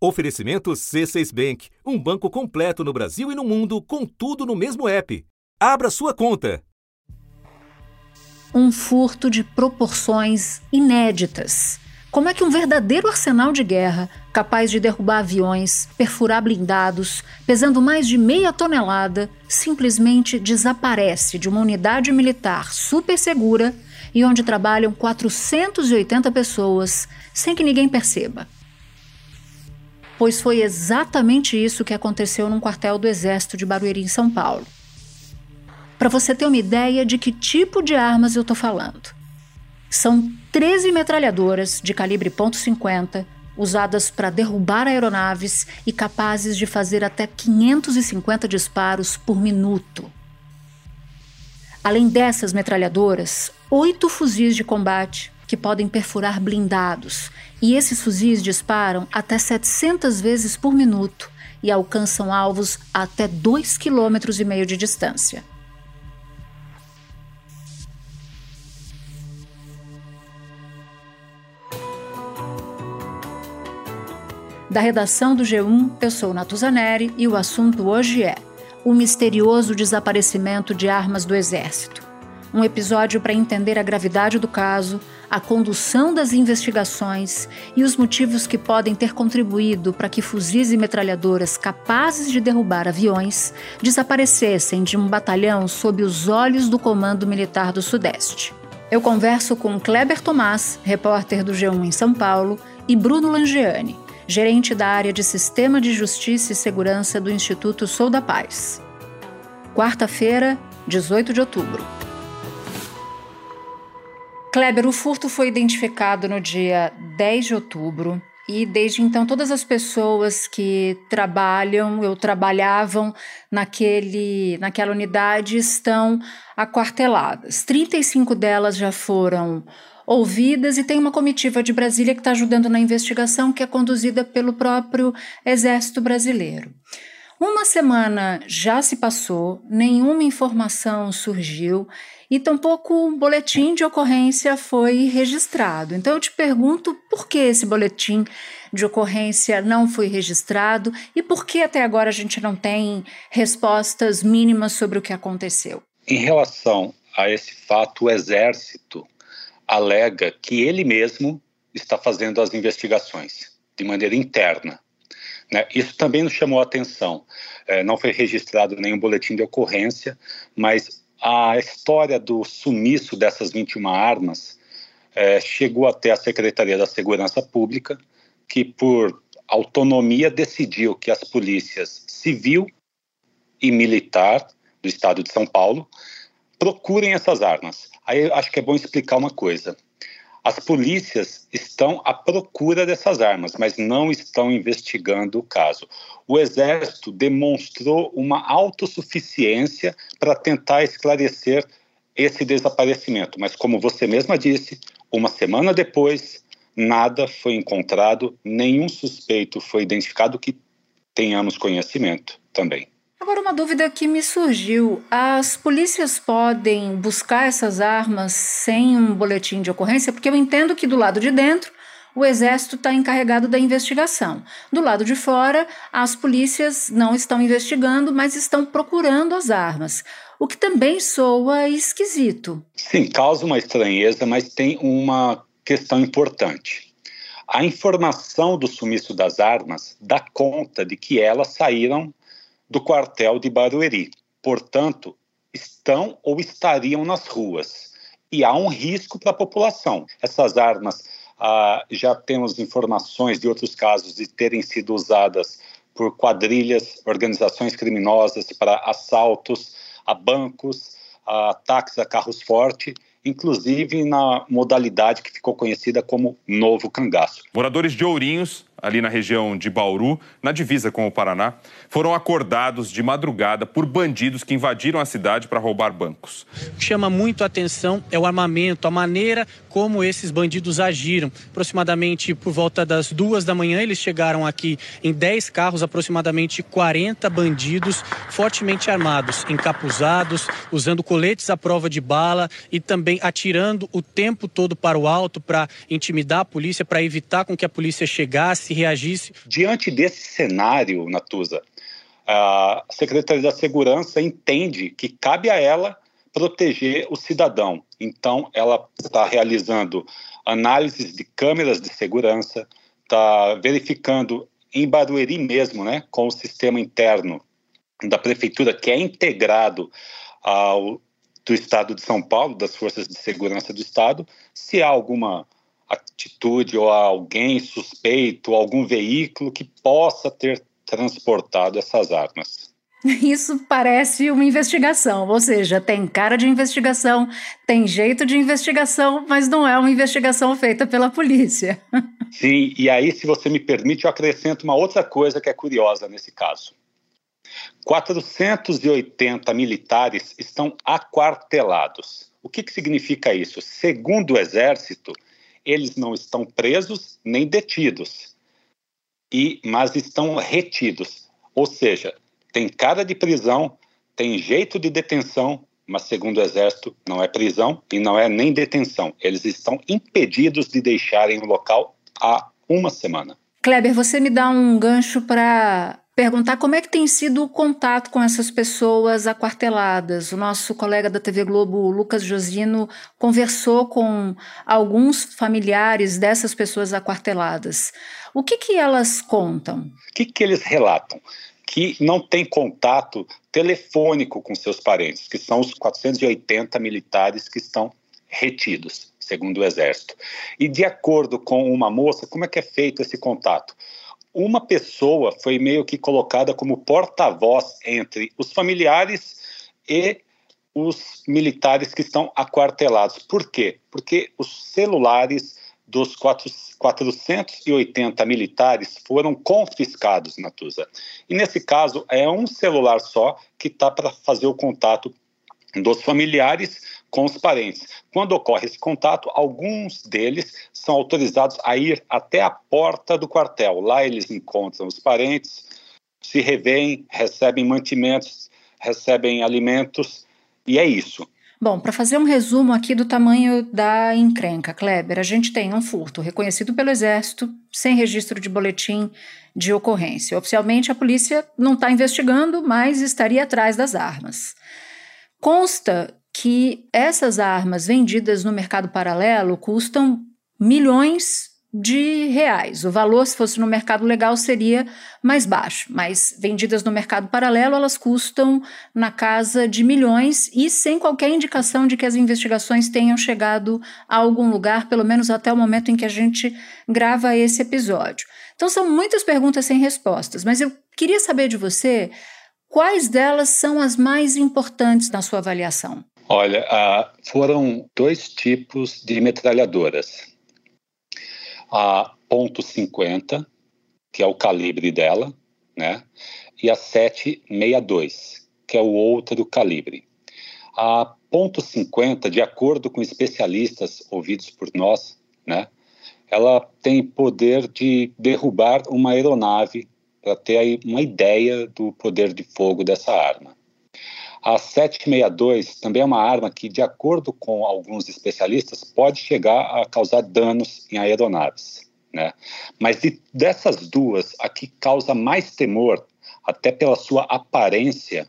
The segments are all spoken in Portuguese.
Oferecimento C6 Bank, um banco completo no Brasil e no mundo, com tudo no mesmo app. Abra sua conta. Um furto de proporções inéditas. Como é que um verdadeiro arsenal de guerra, capaz de derrubar aviões, perfurar blindados, pesando mais de meia tonelada, simplesmente desaparece de uma unidade militar super segura e onde trabalham 480 pessoas sem que ninguém perceba? Pois foi exatamente isso que aconteceu num quartel do Exército de Barueri, em São Paulo. Para você ter uma ideia de que tipo de armas eu estou falando. São 13 metralhadoras de calibre .50 usadas para derrubar aeronaves e capazes de fazer até 550 disparos por minuto. Além dessas metralhadoras, oito fuzis de combate, que podem perfurar blindados, e esses fuzis disparam até 700 vezes por minuto e alcançam alvos até 2,5 km de distância. Da redação do G1, eu sou Natuzaneri e o assunto hoje é o misterioso desaparecimento de armas do Exército. Um episódio para entender a gravidade do caso, a condução das investigações e os motivos que podem ter contribuído para que fuzis e metralhadoras capazes de derrubar aviões desaparecessem de um batalhão sob os olhos do Comando Militar do Sudeste. Eu converso com Kleber Tomás, repórter do G1 em São Paulo, e Bruno Langiani, gerente da área de Sistema de Justiça e Segurança do Instituto Sou da Paz. Quarta-feira, 18 de outubro. Kleber, o furto foi identificado no dia 10 de outubro e desde então todas as pessoas que trabalham ou trabalhavam naquele, naquela unidade estão aquarteladas. 35 delas já foram ouvidas e tem uma comitiva de Brasília que está ajudando na investigação que é conduzida pelo próprio Exército Brasileiro. Uma semana já se passou, nenhuma informação surgiu e tampouco um boletim de ocorrência foi registrado. Então eu te pergunto por que esse boletim de ocorrência não foi registrado e por que até agora a gente não tem respostas mínimas sobre o que aconteceu. Em relação a esse fato, o Exército alega que ele mesmo está fazendo as investigações de maneira interna. Né? Isso também nos chamou a atenção. É, não foi registrado nenhum boletim de ocorrência, mas a história do sumiço dessas 21 armas é, chegou até a Secretaria da Segurança Pública, que por autonomia decidiu que as polícias civil e militar do estado de São Paulo procurem essas armas. Aí acho que é bom explicar uma coisa. As polícias estão à procura dessas armas, mas não estão investigando o caso. O Exército demonstrou uma autossuficiência para tentar esclarecer esse desaparecimento, mas como você mesma disse, uma semana depois, nada foi encontrado, nenhum suspeito foi identificado que tenhamos conhecimento também. Agora, uma dúvida que me surgiu: as polícias podem buscar essas armas sem um boletim de ocorrência? Porque eu entendo que do lado de dentro o Exército está encarregado da investigação. Do lado de fora, as polícias não estão investigando, mas estão procurando as armas. O que também soa esquisito. Sim, causa uma estranheza, mas tem uma questão importante. A informação do sumiço das armas dá conta de que elas saíram do quartel de Barueri. Portanto, estão ou estariam nas ruas. E há um risco para a população. Essas armas, ah, já temos informações de outros casos de terem sido usadas por quadrilhas, organizações criminosas para assaltos a bancos, a ataques a carros fortes inclusive na modalidade que ficou conhecida como Novo Cangaço. Moradores de Ourinhos ali na região de Bauru, na divisa com o Paraná, foram acordados de madrugada por bandidos que invadiram a cidade para roubar bancos. Chama muito a atenção é o armamento, a maneira como esses bandidos agiram. Aproximadamente por volta das duas da manhã, eles chegaram aqui em 10 carros, aproximadamente 40 bandidos fortemente armados, encapuzados, usando coletes à prova de bala e também atirando o tempo todo para o alto para intimidar a polícia, para evitar com que a polícia chegasse se reagisse. Diante desse cenário, Natuza, a Secretaria da Segurança entende que cabe a ela proteger o cidadão. Então, ela está realizando análises de câmeras de segurança, está verificando em Barueri mesmo, né, com o sistema interno da prefeitura que é integrado ao do Estado de São Paulo, das forças de segurança do Estado, se há alguma atitude ou alguém suspeito, algum veículo que possa ter transportado essas armas. Isso parece uma investigação, ou seja, tem cara de investigação, tem jeito de investigação, mas não é uma investigação feita pela polícia. Sim, e aí, se você me permite, eu acrescento uma outra coisa que é curiosa nesse caso. 480 militares estão aquartelados. O que, que significa isso? Segundo o Exército, eles não estão presos nem detidos, e mas estão retidos. Ou seja, tem cara de prisão, tem jeito de detenção, mas segundo o Exército, não é prisão e não é nem detenção. Eles estão impedidos de deixarem o local há uma semana. Kleber, você me dá um gancho para perguntar como é que tem sido o contato com essas pessoas aquarteladas. O nosso colega da TV Globo, Lucas Josino, conversou com alguns familiares dessas pessoas aquarteladas. O que, que elas contam? O que, que eles relatam? Que não tem contato telefônico com seus parentes, que são os 480 militares que estão retidos, segundo o Exército. E de acordo com uma moça, como é que é feito esse contato? Uma pessoa foi meio que colocada como porta-voz entre os familiares e os militares que estão aquartelados. Por quê? Porque os celulares dos 480 militares foram confiscados, Natuza. E nesse caso, é um celular só que está para fazer o contato dos familiares com os parentes. Quando ocorre esse contato, alguns deles são autorizados a ir até a porta do quartel. Lá eles encontram os parentes, se revêem, recebem mantimentos, recebem alimentos, e é isso. Bom, para fazer um resumo aqui do tamanho da encrenca, Kleber, a gente tem um furto reconhecido pelo Exército, sem registro de boletim de ocorrência. Oficialmente, a polícia não está investigando, mas estaria atrás das armas. Consta que essas armas vendidas no mercado paralelo custam milhões de reais. O valor, se fosse no mercado legal, seria mais baixo, mas vendidas no mercado paralelo, elas custam na casa de milhões e sem qualquer indicação de que as investigações tenham chegado a algum lugar, pelo menos até o momento em que a gente grava esse episódio. Então, são muitas perguntas sem respostas, mas eu queria saber de você Quais delas são as mais importantes na sua avaliação? Olha, foram dois tipos de metralhadoras. A ponto .50, que é o calibre dela, né? E a 762, que é o outro calibre. A ponto .50, de acordo com especialistas ouvidos por nós, né? Ela tem poder de derrubar uma aeronave para ter uma ideia do poder de fogo dessa arma. A 762 também é uma arma que, de acordo com alguns especialistas, pode chegar a causar danos em aeronaves. Né? Mas de, dessas duas, a que causa mais temor, até pela sua aparência,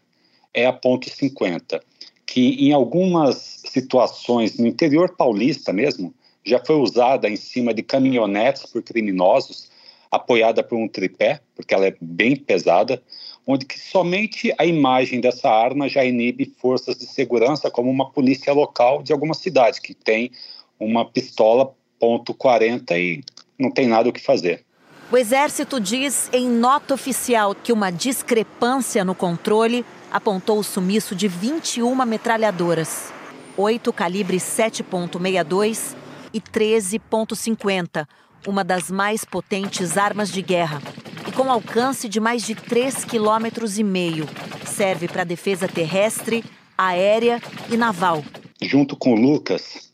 é a ponto .50, que em algumas situações no interior paulista mesmo, já foi usada em cima de caminhonetes por criminosos apoiada por um tripé, porque ela é bem pesada, onde que somente a imagem dessa arma já inibe forças de segurança, como uma polícia local de alguma cidade, que tem uma pistola ponto .40 e não tem nada o que fazer. O Exército diz em nota oficial que uma discrepância no controle apontou o sumiço de 21 metralhadoras, 8 calibre 7.62 e 13.50, uma das mais potentes armas de guerra e com alcance de mais de 3,5 km. Serve para defesa terrestre, aérea e naval. Junto com o Lucas,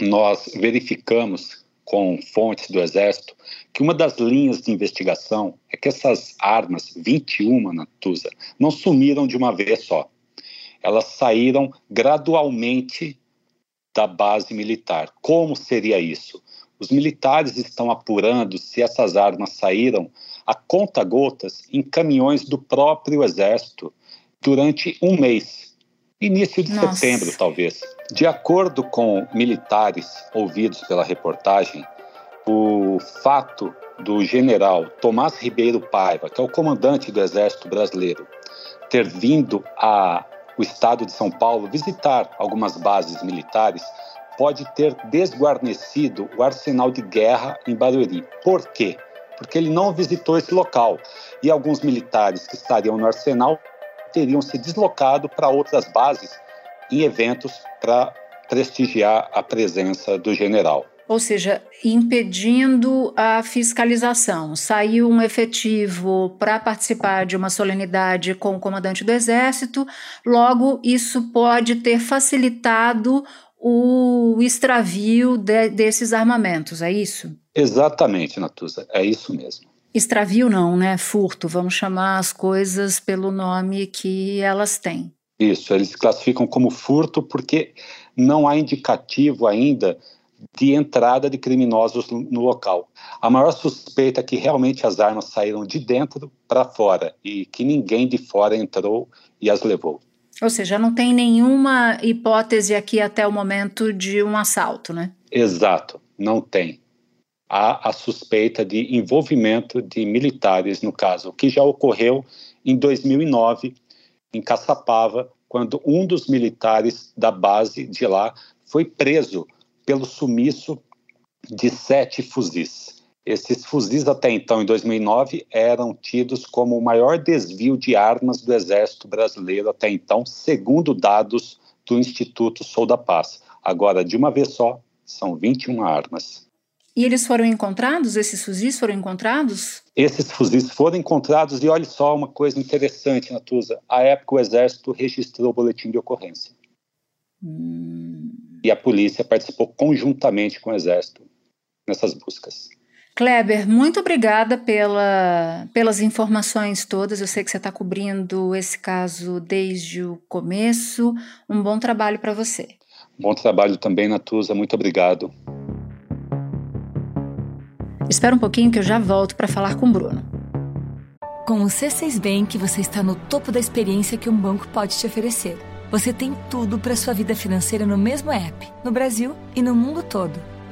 nós verificamos com fontes do Exército que uma das linhas de investigação é que essas armas, 21 na Tusa, não sumiram de uma vez só. Elas saíram gradualmente da base militar. Como seria isso? Os militares estão apurando se essas armas saíram a conta-gotas em caminhões do próprio Exército durante um mês, início de Nossa. setembro, talvez. De acordo com militares ouvidos pela reportagem, o fato do general Tomás Ribeiro Paiva, que é o comandante do Exército Brasileiro, ter vindo ao estado de São Paulo visitar algumas bases militares, pode ter desguarnecido o arsenal de guerra em Barueri. Por quê? Porque ele não visitou esse local e alguns militares que estariam no arsenal teriam se deslocado para outras bases em eventos para prestigiar a presença do general ou seja, impedindo a fiscalização. Saiu um efetivo para participar de uma solenidade com o comandante do Exército, logo, isso pode ter facilitado o extravio de, desses armamentos, é isso? Exatamente, Natuza, é isso mesmo. Extravio não, né? Furto, vamos chamar as coisas pelo nome que elas têm. Isso, eles classificam como furto porque não há indicativo ainda de entrada de criminosos no local. A maior suspeita é que realmente as armas saíram de dentro para fora e que ninguém de fora entrou e as levou. Ou seja, não tem nenhuma hipótese aqui até o momento de um assalto, né? Exato, não tem. Há a suspeita de envolvimento de militares no caso, o que já ocorreu em 2009 em Caçapava, quando um dos militares da base de lá foi preso pelo sumiço de sete fuzis. Esses fuzis, até então, em 2009, eram tidos como o maior desvio de armas do Exército Brasileiro até então, segundo dados do Instituto Sou da Paz. Agora, de uma vez só, são 21 armas. E eles foram encontrados? Esses fuzis foram encontrados? Esses fuzis foram encontrados e olha só uma coisa interessante, Natuza. À época, o Exército registrou o boletim de ocorrência. Hum e a polícia participou conjuntamente com o Exército nessas buscas. Kleber, muito obrigada pela, pelas informações todas. Eu sei que você está cobrindo esse caso desde o começo. Um bom trabalho para você. Bom trabalho também, Natuza. Muito obrigado. Espera um pouquinho que eu já volto para falar com o Bruno. Com o C6 Bank, você está no topo da experiência que um banco pode te oferecer você tem tudo para sua vida financeira no mesmo app, no Brasil e no mundo todo.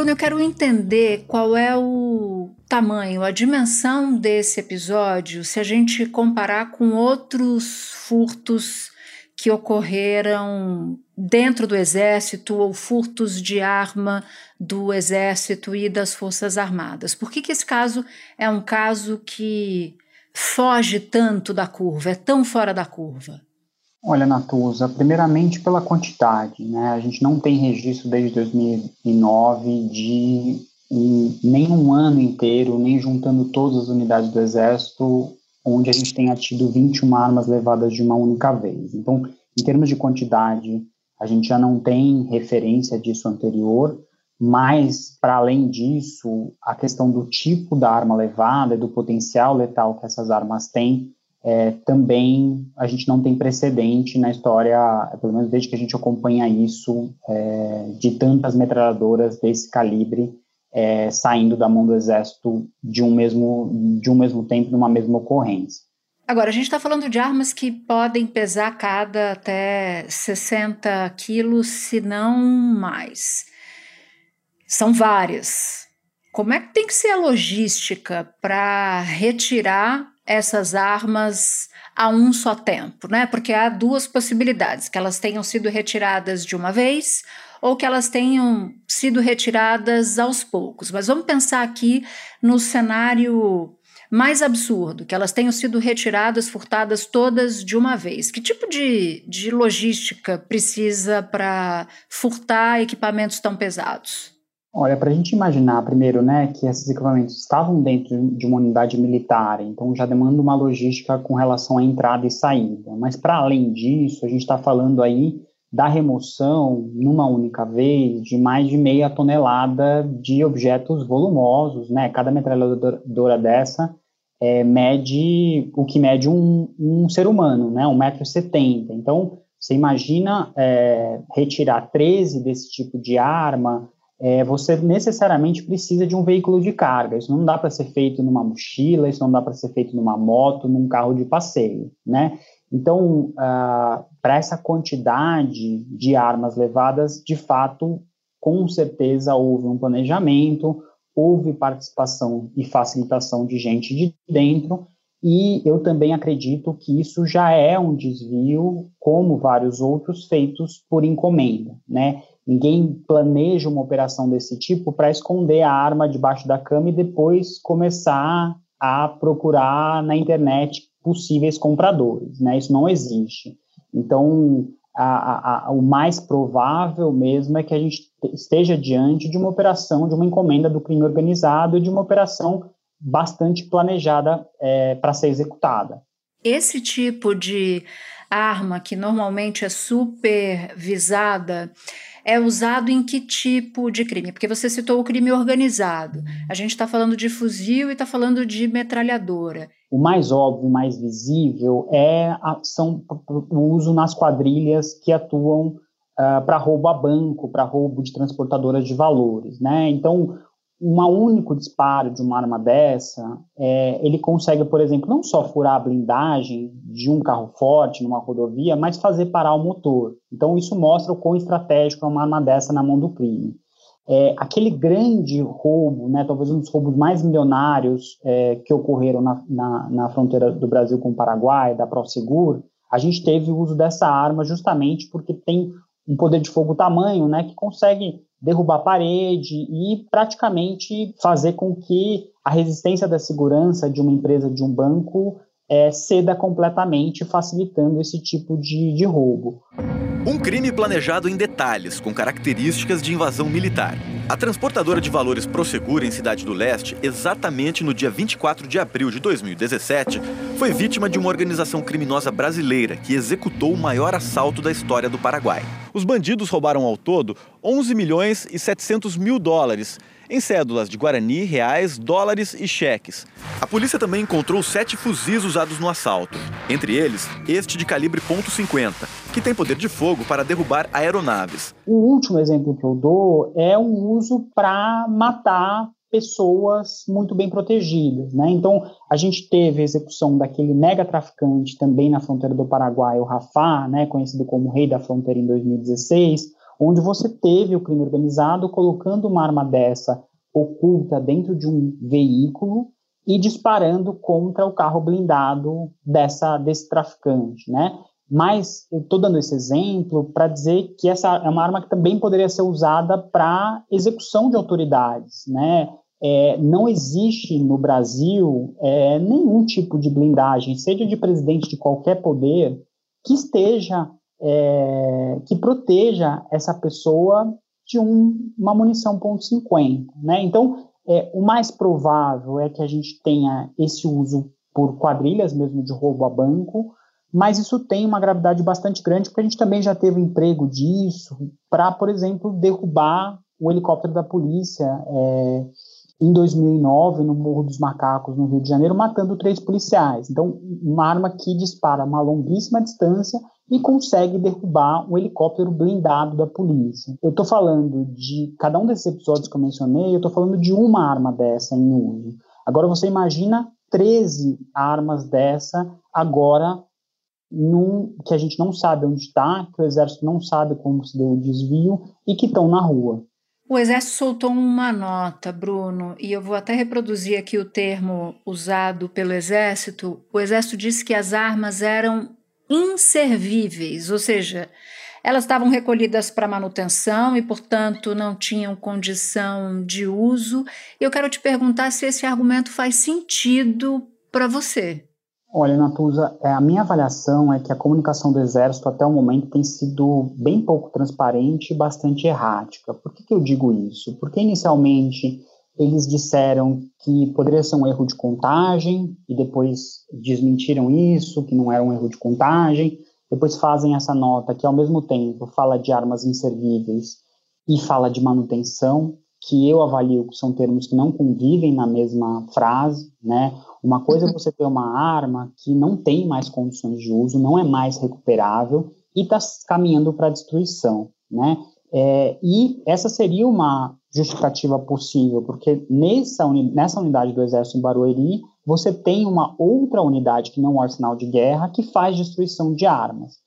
Bruno, eu quero entender qual é o tamanho, a dimensão desse episódio, se a gente comparar com outros furtos que ocorreram dentro do exército ou furtos de arma do exército e das forças armadas. Por que, que esse caso é um caso que foge tanto da curva, é tão fora da curva? Olha, Natuza, primeiramente pela quantidade, né? A gente não tem registro desde 2009 de um, nem um ano inteiro, nem juntando todas as unidades do Exército, onde a gente tenha tido 21 armas levadas de uma única vez. Então, em termos de quantidade, a gente já não tem referência disso anterior, mas, para além disso, a questão do tipo da arma levada e do potencial letal que essas armas têm é, também a gente não tem precedente na história, pelo menos desde que a gente acompanha isso, é, de tantas metralhadoras desse calibre é, saindo da mão do exército de um mesmo, de um mesmo tempo, numa mesma ocorrência. Agora, a gente está falando de armas que podem pesar cada até 60 quilos, se não mais. São várias. Como é que tem que ser a logística para retirar essas armas a um só tempo, né? Porque há duas possibilidades: que elas tenham sido retiradas de uma vez ou que elas tenham sido retiradas aos poucos. Mas vamos pensar aqui no cenário mais absurdo, que elas tenham sido retiradas, furtadas todas de uma vez. Que tipo de, de logística precisa para furtar equipamentos tão pesados? Olha, para a gente imaginar primeiro, né, que esses equipamentos estavam dentro de uma unidade militar, então já demanda uma logística com relação à entrada e saída. Mas para além disso, a gente está falando aí da remoção, numa única vez, de mais de meia tonelada de objetos volumosos, né? Cada metralhadora dessa é, mede o que mede um, um ser humano, né? 1,70m. Então, você imagina é, retirar 13 desse tipo de arma, é, você necessariamente precisa de um veículo de carga. Isso não dá para ser feito numa mochila, isso não dá para ser feito numa moto, num carro de passeio, né? Então, ah, para essa quantidade de armas levadas, de fato, com certeza houve um planejamento, houve participação e facilitação de gente de dentro, e eu também acredito que isso já é um desvio, como vários outros feitos por encomenda, né? Ninguém planeja uma operação desse tipo para esconder a arma debaixo da cama e depois começar a procurar na internet possíveis compradores, né? Isso não existe. Então, a, a, a, o mais provável mesmo é que a gente esteja diante de uma operação, de uma encomenda do crime organizado e de uma operação bastante planejada é, para ser executada. Esse tipo de arma que normalmente é supervisada é usado em que tipo de crime? Porque você citou o crime organizado. A gente está falando de fuzil e está falando de metralhadora. O mais óbvio, mais visível é a, são o uso nas quadrilhas que atuam uh, ah, para roubo a banco, para roubo de transportadoras de valores, né? Então, um único disparo de uma arma dessa, é, ele consegue, por exemplo, não só furar a blindagem de um carro forte numa rodovia, mas fazer parar o motor. Então, isso mostra o quão estratégico é uma arma dessa na mão do crime. É, aquele grande roubo, né, talvez um dos roubos mais milionários é, que ocorreram na, na, na, fronteira do Brasil com o Paraguai, da Prosegur, a gente teve o uso dessa arma justamente porque tem um poder de fogo tamanho, né, que consegue derrubar a parede e praticamente fazer com que a resistência da segurança de uma empresa, de um banco, é, ceda completamente, facilitando esse tipo de, de roubo. Um crime planejado em detalhes, com características de invasão militar. A transportadora de valores Prosegur em Cidade do Leste, exatamente no dia 24 de abril de 2017, foi vítima de uma organização criminosa brasileira que executou o maior assalto da história do Paraguai. Os bandidos roubaram ao todo 11 milhões e 700 mil dólares em cédulas de Guarani, reais, dólares e cheques. A polícia também encontrou sete fuzis usados no assalto, entre eles este de calibre .50, que tem poder de fogo para derrubar aeronaves. O último exemplo que eu dou é um uso para matar pessoas muito bem protegidas, né? Então, a gente teve a execução daquele mega traficante também na fronteira do Paraguai, o Rafah, né, conhecido como Rei da Fronteira em 2016, onde você teve o crime organizado colocando uma arma dessa oculta dentro de um veículo e disparando contra o carro blindado dessa desse traficante, né? Mas eu estou dando esse exemplo para dizer que essa é uma arma que também poderia ser usada para execução de autoridades, né? É, não existe no Brasil é, nenhum tipo de blindagem, seja de presidente de qualquer poder, que esteja, é, que proteja essa pessoa de um, uma munição .50, né? Então, é, o mais provável é que a gente tenha esse uso por quadrilhas mesmo de roubo a banco, mas isso tem uma gravidade bastante grande, porque a gente também já teve emprego disso para, por exemplo, derrubar o helicóptero da polícia é, em 2009, no Morro dos Macacos, no Rio de Janeiro, matando três policiais. Então, uma arma que dispara uma longuíssima distância e consegue derrubar um helicóptero blindado da polícia. Eu estou falando de cada um desses episódios que eu mencionei, eu estou falando de uma arma dessa em uso. Agora, você imagina 13 armas dessa agora num, que a gente não sabe onde está, que o exército não sabe como se deu o desvio e que estão na rua. O exército soltou uma nota, Bruno, e eu vou até reproduzir aqui o termo usado pelo exército. O exército disse que as armas eram inservíveis, ou seja, elas estavam recolhidas para manutenção e, portanto, não tinham condição de uso. Eu quero te perguntar se esse argumento faz sentido para você. Olha, Natuza, é, a minha avaliação é que a comunicação do Exército até o momento tem sido bem pouco transparente e bastante errática. Por que, que eu digo isso? Porque inicialmente eles disseram que poderia ser um erro de contagem e depois desmentiram isso, que não era um erro de contagem. Depois fazem essa nota que, ao mesmo tempo, fala de armas inservíveis e fala de manutenção, que eu avalio que são termos que não convivem na mesma frase, né? Uma coisa é você ter uma arma que não tem mais condições de uso, não é mais recuperável e está caminhando para a destruição, né? É, e essa seria uma justificativa possível, porque nessa, uni nessa unidade do Exército em Barueri, você tem uma outra unidade que não é um arsenal de guerra que faz destruição de armas.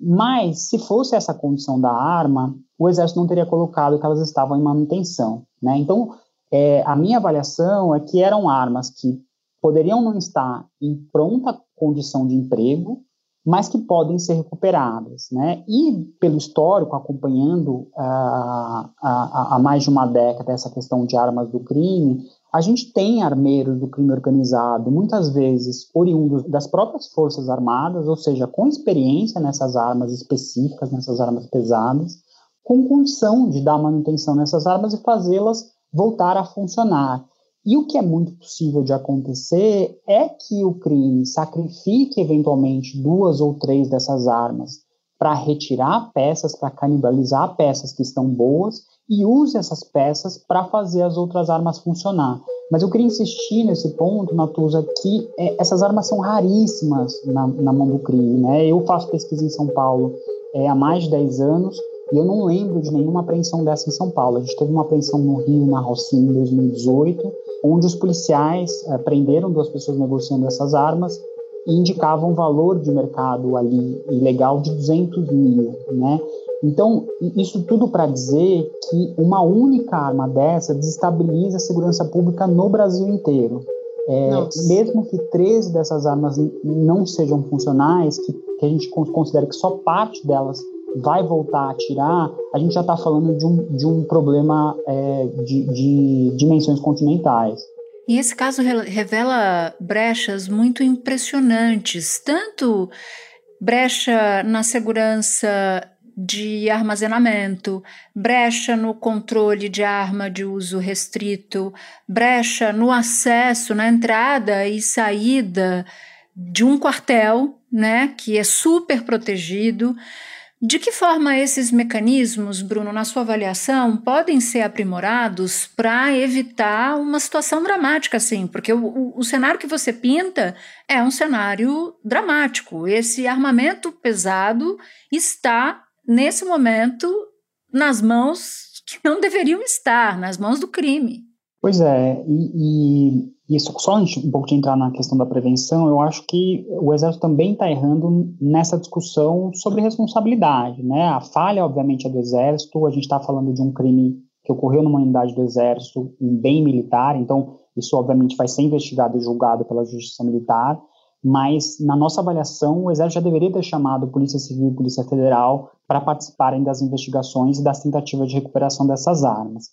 Mas, se fosse essa condição da arma, o Exército não teria colocado que elas estavam em manutenção. Né? Então, é, a minha avaliação é que eram armas que poderiam não estar em pronta condição de emprego, mas que podem ser recuperadas, né? E pelo histórico, acompanhando há mais de uma década essa questão de armas do crime, a gente tem armeiros do crime organizado, muitas vezes oriundos das próprias forças armadas, ou seja, com experiência nessas armas específicas, nessas armas pesadas, com condição de dar manutenção nessas armas e fazê-las voltar a funcionar. E o que é muito possível de acontecer é que o crime sacrifique eventualmente duas ou três dessas armas para retirar peças, para canibalizar peças que estão boas e use essas peças para fazer as outras armas funcionar. Mas eu queria insistir nesse ponto, Natuza, que é, essas armas são raríssimas na, na, mão do crime. Né? Eu faço pesquisa em São Paulo é, há mais de 10 anos e eu não lembro de nenhuma apreensão dessa em São Paulo. A gente teve uma apreensão no Rio, na Rocinha, em 2018, onde os policiais é, prenderam duas pessoas negociando essas armas e indicavam um valor de mercado ali ilegal de 200 mil, né? Então, isso tudo para dizer que uma única arma dessa desestabiliza a segurança pública no Brasil inteiro. É, mesmo que 13 dessas armas não sejam funcionais, que, que a gente considere que só parte delas vai voltar a atirar, a gente já está falando de um, de um problema é, de, de dimensões continentais. E esse caso revela brechas muito impressionantes, tanto brecha na segurança de armazenamento, brecha no controle de arma de uso restrito, brecha no acesso, na entrada e saída de um quartel, né, que é super protegido. De que forma esses mecanismos, Bruno, na sua avaliação, podem ser aprimorados para evitar uma situação dramática assim? Porque o, o, cenário que você pinta é um cenário dramático. Esse armamento pesado está, nesse momento, nas mãos que não deveriam estar, nas mãos do crime. Pois é, e, e isso só um pouco de entrar na questão da prevenção, eu acho que o Exército também está errando nessa discussão sobre responsabilidade, né? A falha, obviamente, é do Exército, a gente está falando de um crime que ocorreu numa unidade do Exército, em bem militar, então isso, obviamente, vai ser investigado e julgado pela Justiça Militar, mas na nossa avaliação, o Exército já deveria ter chamado Polícia Civil e Polícia Federal para participarem das investigações e das tentativas de recuperação dessas armas.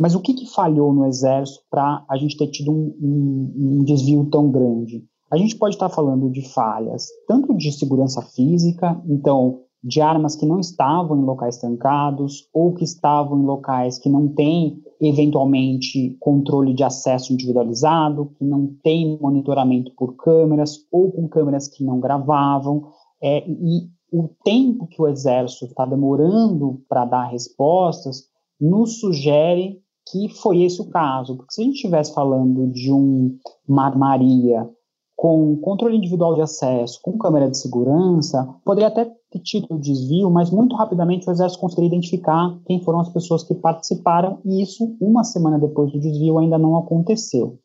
Mas o que, que falhou no Exército para a gente ter tido um, um, um, desvio tão grande? A gente pode estar falando de falhas, tanto de segurança física, então, de armas que não estavam em locais trancados, ou que estavam em locais que não têm, eventualmente, controle de acesso individualizado, que não tem monitoramento por câmeras, ou com câmeras que não gravavam, é, e o tempo que o Exército está demorando para dar respostas nos sugere que foi esse o caso. Porque se a gente estivesse falando de um Mar Maria com controle individual de acesso, com câmera de segurança, poderia até ter tido desvio, mas muito rapidamente o Exército conseguiria identificar quem foram as pessoas que participaram, e isso, uma semana depois do desvio, ainda não aconteceu.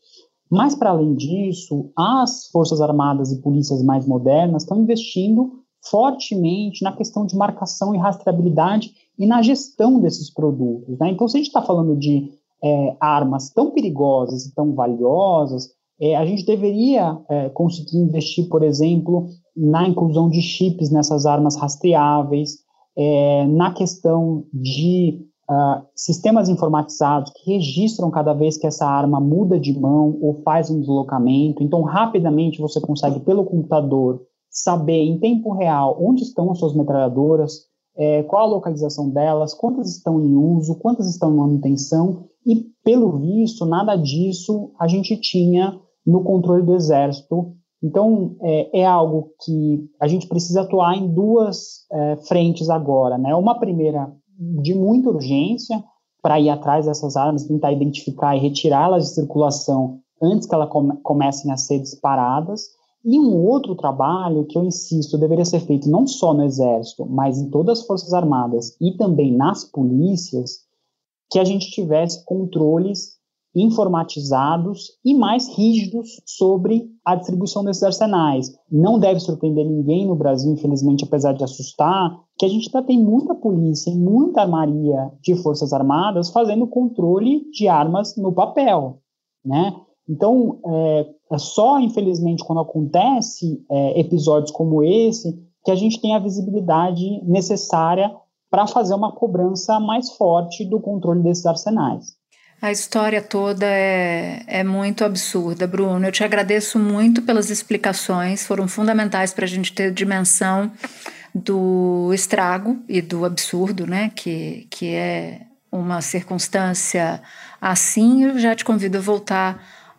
Mas, para além disso, as Forças Armadas e polícias mais modernas estão investindo fortemente na questão de marcação e rastreabilidade e na gestão desses produtos. Né? Então, se a gente está falando de é, armas tão perigosas e tão valiosas, é, a gente deveria é, conseguir investir, por exemplo, na inclusão de chips nessas armas rastreáveis, é, na questão de uh, sistemas informatizados que registram cada vez que essa arma muda de mão ou faz um deslocamento. Então, rapidamente você consegue, pelo computador, saber em tempo real onde estão as suas metralhadoras, é, qual a localização delas, quantas estão em uso, quantas estão em manutenção, e, pelo visto, nada disso a gente tinha no controle do Exército. Então, é, é algo que a gente precisa atuar em duas é, frentes agora. Né? Uma primeira de muita urgência para ir atrás dessas armas, tentar identificar e retirá-las de circulação antes que elas come comecem a ser disparadas. E um outro trabalho que eu insisto deveria ser feito não só no Exército, mas em todas as Forças Armadas e também nas polícias, que a gente tivesse controles informatizados e mais rígidos sobre a distribuição desses arsenais. Não deve surpreender ninguém no Brasil, infelizmente, apesar de assustar, que a gente ainda tem muita polícia e muita armaria de forças armadas fazendo controle de armas no papel, né? Então, é, é só, infelizmente, quando acontece é, episódios como esse, que a gente tem a visibilidade necessária para fazer uma cobrança mais forte do controle desses arsenais. A história toda é, é muito absurda, Bruno. Eu te agradeço muito pelas explicações, foram fundamentais para a gente ter dimensão do estrago e do absurdo, né? Que, que é uma circunstância assim. Eu já te convido a voltar